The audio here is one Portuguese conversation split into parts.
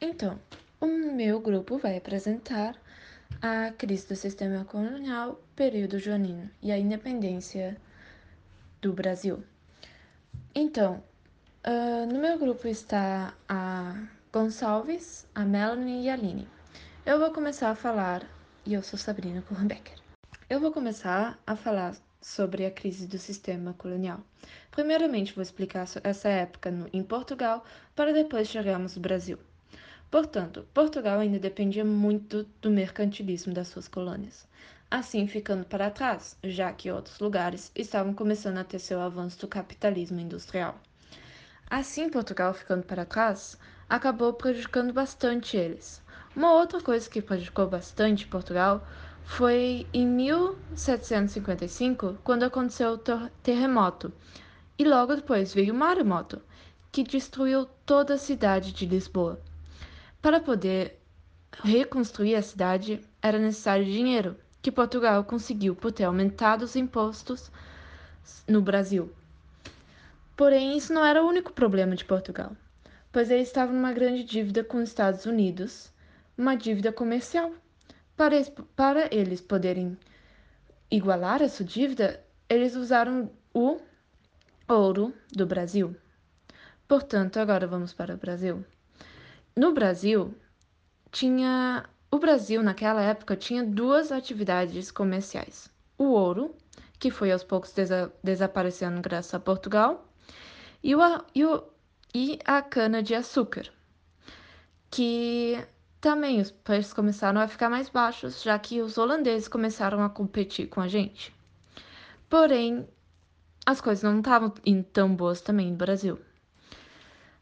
Então, o meu grupo vai apresentar a crise do sistema colonial, período joanino e a independência do Brasil. Então, uh, no meu grupo está a Gonçalves, a Melanie e a Aline. Eu vou começar a falar, e eu sou Sabrina Kurrenbecker. Eu vou começar a falar sobre a crise do sistema colonial. Primeiramente, vou explicar essa época no, em Portugal, para depois chegarmos no Brasil. Portanto, Portugal ainda dependia muito do mercantilismo das suas colônias, assim ficando para trás, já que outros lugares estavam começando a ter seu avanço do capitalismo industrial. Assim, Portugal ficando para trás, acabou prejudicando bastante eles. Uma outra coisa que prejudicou bastante Portugal foi em 1755, quando aconteceu o terremoto, e logo depois veio o maremoto, que destruiu toda a cidade de Lisboa. Para poder reconstruir a cidade, era necessário dinheiro, que Portugal conseguiu por ter aumentado os impostos no Brasil. Porém, isso não era o único problema de Portugal, pois ele estava numa grande dívida com os Estados Unidos, uma dívida comercial. Para, para eles poderem igualar essa dívida, eles usaram o ouro do Brasil. Portanto, agora vamos para o Brasil. No Brasil, tinha. O Brasil, naquela época, tinha duas atividades comerciais: o ouro, que foi aos poucos desa desaparecendo graças a Portugal, e, o, e, o, e a cana-de-açúcar, que também os preços começaram a ficar mais baixos, já que os holandeses começaram a competir com a gente. Porém, as coisas não estavam tão boas também no Brasil.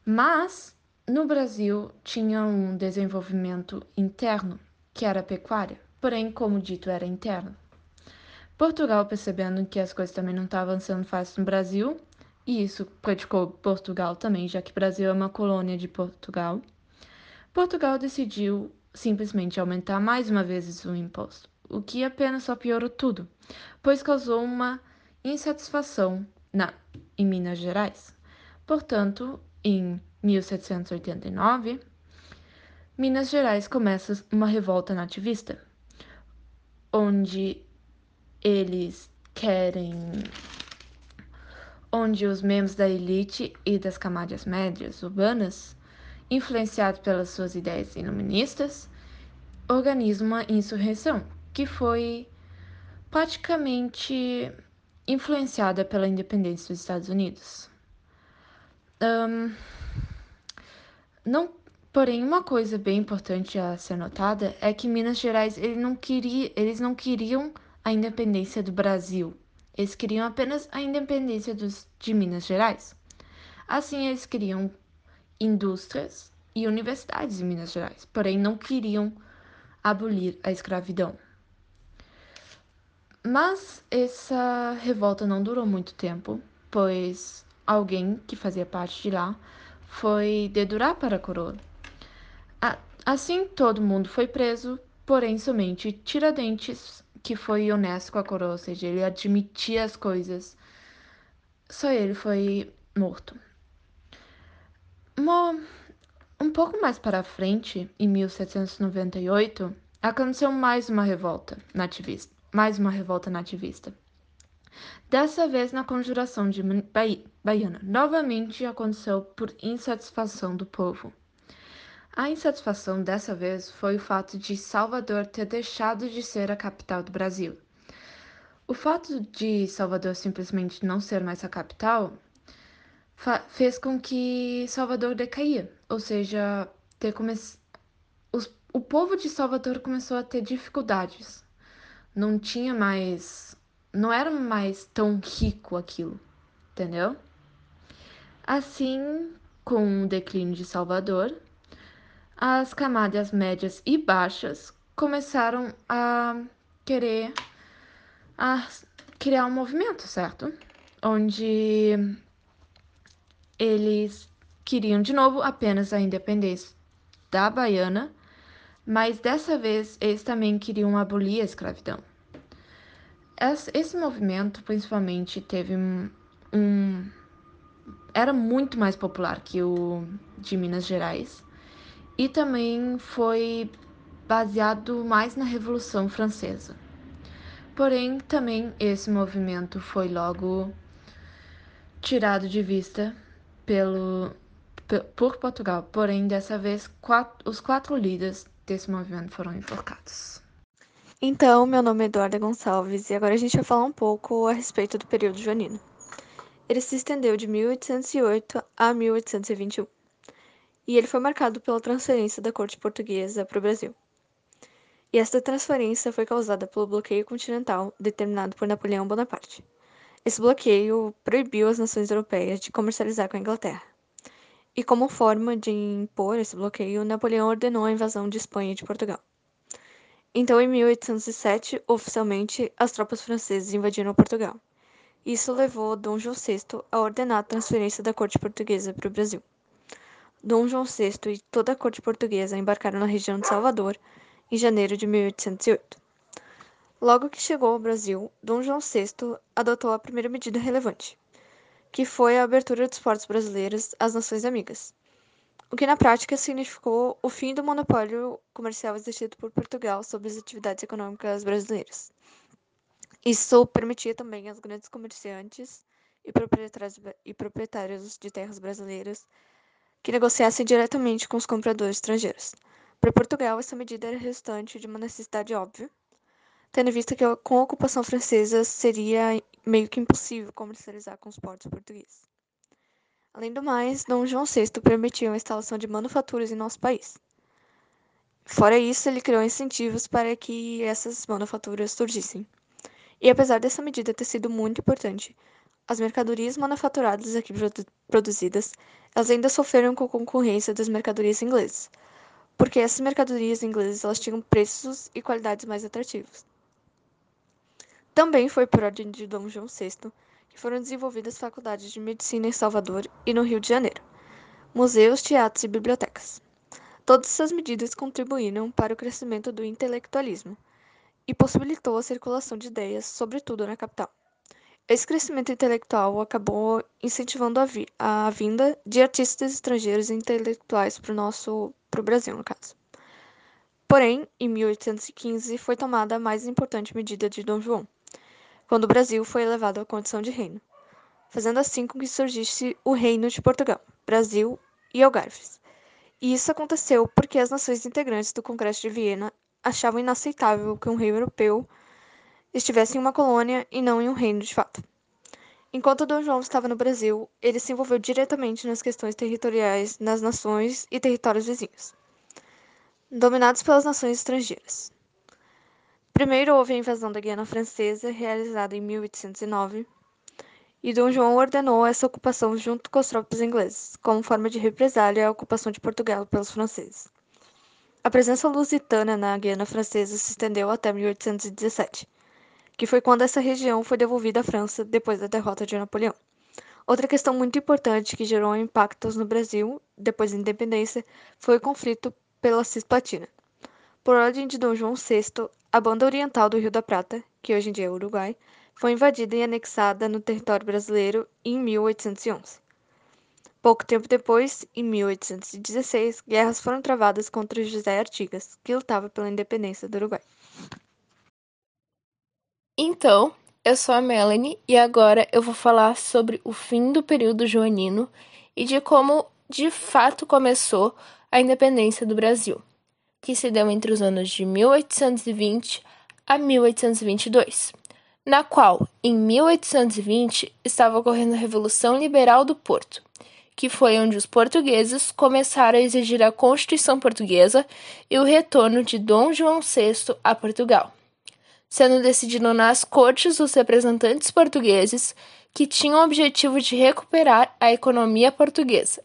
Mas no Brasil, tinha um desenvolvimento interno, que era pecuária, porém, como dito, era interno. Portugal, percebendo que as coisas também não estavam sendo fáceis no Brasil, e isso prejudicou Portugal também, já que Brasil é uma colônia de Portugal, Portugal decidiu simplesmente aumentar mais uma vez o imposto, o que apenas só piorou tudo, pois causou uma insatisfação na, em Minas Gerais. Portanto, em 1789, Minas Gerais começa uma revolta nativista, onde eles querem. onde os membros da elite e das camadas médias urbanas, influenciados pelas suas ideias iluministas, organizam uma insurreição que foi praticamente influenciada pela independência dos Estados Unidos. Um, não, porém, uma coisa bem importante a ser notada é que Minas Gerais ele não queria, eles não queriam a independência do Brasil. Eles queriam apenas a independência dos, de Minas Gerais. Assim, eles queriam indústrias e universidades em Minas Gerais, porém não queriam abolir a escravidão. Mas essa revolta não durou muito tempo, pois alguém que fazia parte de lá foi dedurar para a coroa. Assim, todo mundo foi preso, porém somente Tiradentes, que foi honesto com a coroa, ou seja, ele admitia as coisas, só ele foi morto. Um pouco mais para frente, em 1798, aconteceu mais uma revolta nativista, mais uma revolta nativista. Dessa vez na conjuração de Baiana, novamente aconteceu por insatisfação do povo. A insatisfação dessa vez foi o fato de Salvador ter deixado de ser a capital do Brasil. O fato de Salvador simplesmente não ser mais a capital fez com que Salvador decaía, ou seja, ter come... Os... o povo de Salvador começou a ter dificuldades. Não tinha mais não era mais tão rico aquilo, entendeu? Assim, com o declínio de Salvador, as camadas médias e baixas começaram a querer a criar um movimento, certo? Onde eles queriam de novo apenas a independência da Baiana, mas dessa vez eles também queriam abolir a escravidão. Esse movimento, principalmente, teve um, era muito mais popular que o de Minas Gerais e também foi baseado mais na Revolução Francesa. Porém, também esse movimento foi logo tirado de vista pelo, por Portugal. Porém, dessa vez, quatro, os quatro líderes desse movimento foram enforcados. Então, meu nome é Eduarda Gonçalves e agora a gente vai falar um pouco a respeito do período joanino. Ele se estendeu de 1808 a 1821 e ele foi marcado pela transferência da corte portuguesa para o Brasil. E esta transferência foi causada pelo bloqueio continental determinado por Napoleão Bonaparte. Esse bloqueio proibiu as nações europeias de comercializar com a Inglaterra. E como forma de impor esse bloqueio, Napoleão ordenou a invasão de Espanha e de Portugal. Então, em 1807, oficialmente, as tropas francesas invadiram Portugal. Isso levou Dom João VI a ordenar a transferência da corte portuguesa para o Brasil. Dom João VI e toda a corte portuguesa embarcaram na região de Salvador em janeiro de 1808. Logo que chegou ao Brasil, Dom João VI adotou a primeira medida relevante, que foi a abertura dos portos brasileiros às nações amigas, o que na prática significou o fim do monopólio comercial exercido por Portugal sobre as atividades econômicas brasileiras. Isso permitia também aos grandes comerciantes e proprietários, e proprietários de terras brasileiras que negociassem diretamente com os compradores estrangeiros. Para Portugal, essa medida era resultante de uma necessidade óbvia, tendo em vista que com a ocupação francesa seria meio que impossível comercializar com os portos portugueses. Além do mais, Dom João VI permitiu a instalação de manufaturas em nosso país. Fora isso, ele criou incentivos para que essas manufaturas surgissem. E apesar dessa medida ter sido muito importante, as mercadorias manufaturadas aqui produ produzidas, elas ainda sofreram com a concorrência das mercadorias inglesas, porque essas mercadorias inglesas elas tinham preços e qualidades mais atrativos. Também foi por ordem de Dom João VI foram desenvolvidas faculdades de medicina em Salvador e no Rio de Janeiro, museus, teatros e bibliotecas. Todas essas medidas contribuíram para o crescimento do intelectualismo, e possibilitou a circulação de ideias, sobretudo na capital. Esse crescimento intelectual acabou incentivando a, vi a vinda de artistas estrangeiros e intelectuais para o nosso pro Brasil, no caso. Porém, em 1815 foi tomada a mais importante medida de Dom João, quando o Brasil foi elevado à condição de reino, fazendo assim com que surgisse o Reino de Portugal, Brasil e Algarves. E isso aconteceu porque as nações integrantes do Congresso de Viena achavam inaceitável que um rei europeu estivesse em uma colônia e não em um reino de fato. Enquanto Dom João estava no Brasil, ele se envolveu diretamente nas questões territoriais nas nações e territórios vizinhos, dominados pelas nações estrangeiras. Primeiro houve a invasão da Guiana Francesa, realizada em 1809, e Dom João ordenou essa ocupação junto com as tropas inglesas, como forma de represália à ocupação de Portugal pelos franceses. A presença lusitana na Guiana Francesa se estendeu até 1817, que foi quando essa região foi devolvida à França depois da derrota de Napoleão. Outra questão muito importante que gerou impactos no Brasil depois da independência foi o conflito pela Cisplatina. Por ordem de Dom João VI, a banda oriental do Rio da Prata, que hoje em dia é Uruguai, foi invadida e anexada no território brasileiro em 1811. Pouco tempo depois, em 1816, guerras foram travadas contra José Artigas, que lutava pela independência do Uruguai. Então, eu sou a Melanie e agora eu vou falar sobre o fim do período joanino e de como de fato começou a independência do Brasil, que se deu entre os anos de 1820 a 1822, na qual, em 1820, estava ocorrendo a Revolução Liberal do Porto, que foi onde os portugueses começaram a exigir a Constituição Portuguesa e o retorno de Dom João VI a Portugal, sendo decidido nas cortes os representantes portugueses que tinham o objetivo de recuperar a economia portuguesa.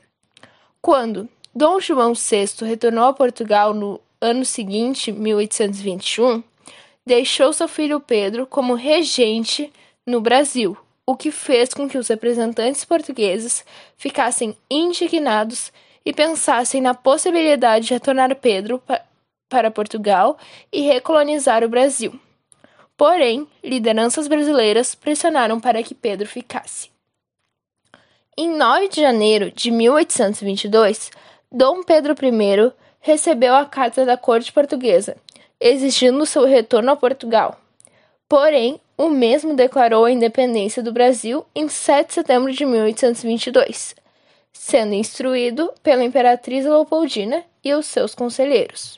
Quando Dom João VI retornou a Portugal no ano seguinte, 1821, deixou seu filho Pedro como regente no Brasil, o que fez com que os representantes portugueses ficassem indignados e pensassem na possibilidade de retornar Pedro pa para Portugal e recolonizar o Brasil. Porém, lideranças brasileiras pressionaram para que Pedro ficasse. Em 9 de janeiro de 1822, Dom Pedro I recebeu a carta da corte portuguesa, exigindo seu retorno a Portugal. Porém, o mesmo declarou a independência do Brasil em 7 de setembro de 1822, sendo instruído pela imperatriz Leopoldina e os seus conselheiros.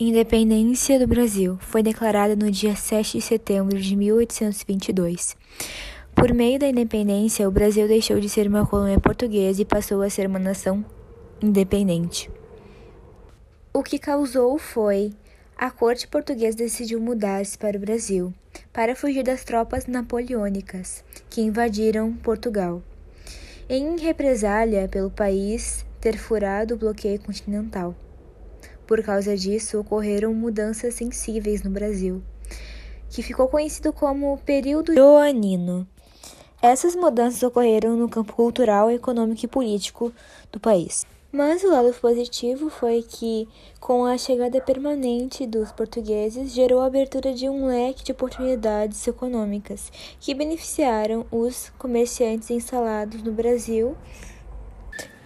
Independência do Brasil foi declarada no dia 7 de setembro de 1822. Por meio da independência, o Brasil deixou de ser uma colônia portuguesa e passou a ser uma nação independente. O que causou foi a corte portuguesa decidiu mudar-se para o Brasil para fugir das tropas napoleônicas que invadiram Portugal. Em represália pelo país ter furado o bloqueio continental. Por causa disso, ocorreram mudanças sensíveis no Brasil, que ficou conhecido como período joanino. Essas mudanças ocorreram no campo cultural, econômico e político do país. Mas o lado positivo foi que, com a chegada permanente dos portugueses, gerou a abertura de um leque de oportunidades econômicas que beneficiaram os comerciantes instalados no Brasil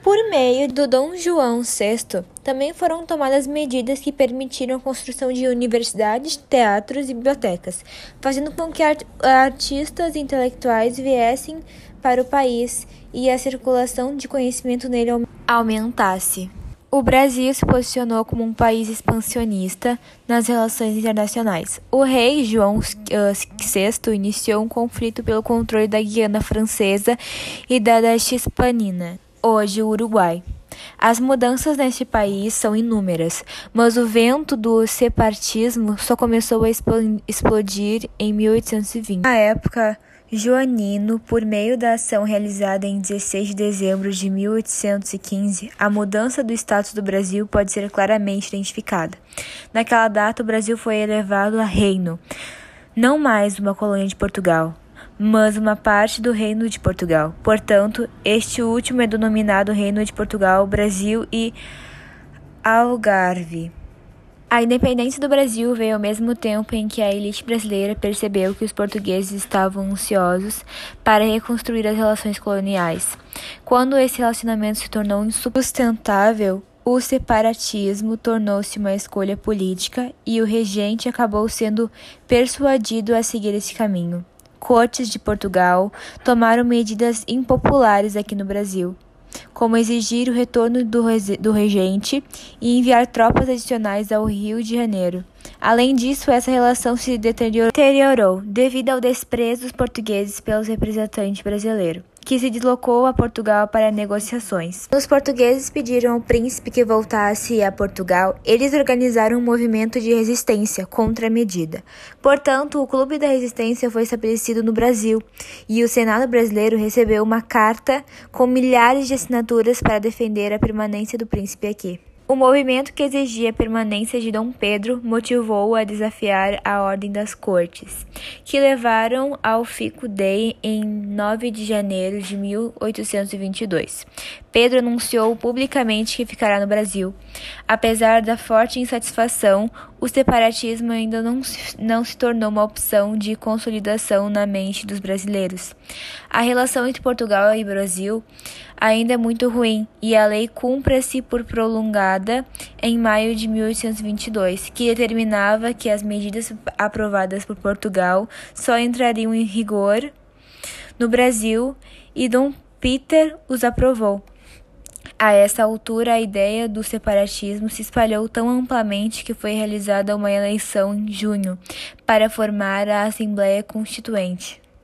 por meio do Dom João VI, também foram tomadas medidas que permitiram a construção de universidades, teatros e bibliotecas, fazendo com que art artistas e intelectuais viessem para o país e a circulação de conhecimento nele aumentasse. O Brasil se posicionou como um país expansionista nas relações internacionais. O rei João VI iniciou um conflito pelo controle da Guiana Francesa e da da Hispanina hoje o Uruguai. As mudanças neste país são inúmeras, mas o vento do separatismo só começou a explodir em 1820. Na época, Joanino, por meio da ação realizada em 16 de dezembro de 1815, a mudança do status do Brasil pode ser claramente identificada. Naquela data, o Brasil foi elevado a reino, não mais uma colônia de Portugal mas uma parte do Reino de Portugal. Portanto, este último é denominado Reino de Portugal, Brasil e Algarve. A independência do Brasil veio ao mesmo tempo em que a elite brasileira percebeu que os portugueses estavam ansiosos para reconstruir as relações coloniais. Quando esse relacionamento se tornou insustentável, o separatismo tornou-se uma escolha política e o regente acabou sendo persuadido a seguir esse caminho cortes de Portugal tomaram medidas impopulares aqui no Brasil, como exigir o retorno do, do regente e enviar tropas adicionais ao Rio de Janeiro. Além disso, essa relação se deteriorou devido ao desprezo dos portugueses pelos representantes brasileiros que se deslocou a Portugal para negociações. Os portugueses pediram ao príncipe que voltasse a Portugal. Eles organizaram um movimento de resistência contra a medida. Portanto, o Clube da Resistência foi estabelecido no Brasil e o Senado brasileiro recebeu uma carta com milhares de assinaturas para defender a permanência do príncipe aqui. O movimento que exigia a permanência de Dom Pedro motivou-o a desafiar a ordem das cortes, que levaram ao Fico Dei em 9 de janeiro de 1822. Pedro anunciou publicamente que ficará no Brasil. Apesar da forte insatisfação, o separatismo ainda não se, não se tornou uma opção de consolidação na mente dos brasileiros. A relação entre Portugal e Brasil ainda é muito ruim e a lei cumpra-se por prolongada em maio de 1822, que determinava que as medidas aprovadas por Portugal só entrariam em rigor no Brasil e Dom Peter os aprovou. A essa altura, a ideia do separatismo se espalhou tão amplamente que foi realizada uma eleição em junho para formar a Assembleia Constituinte.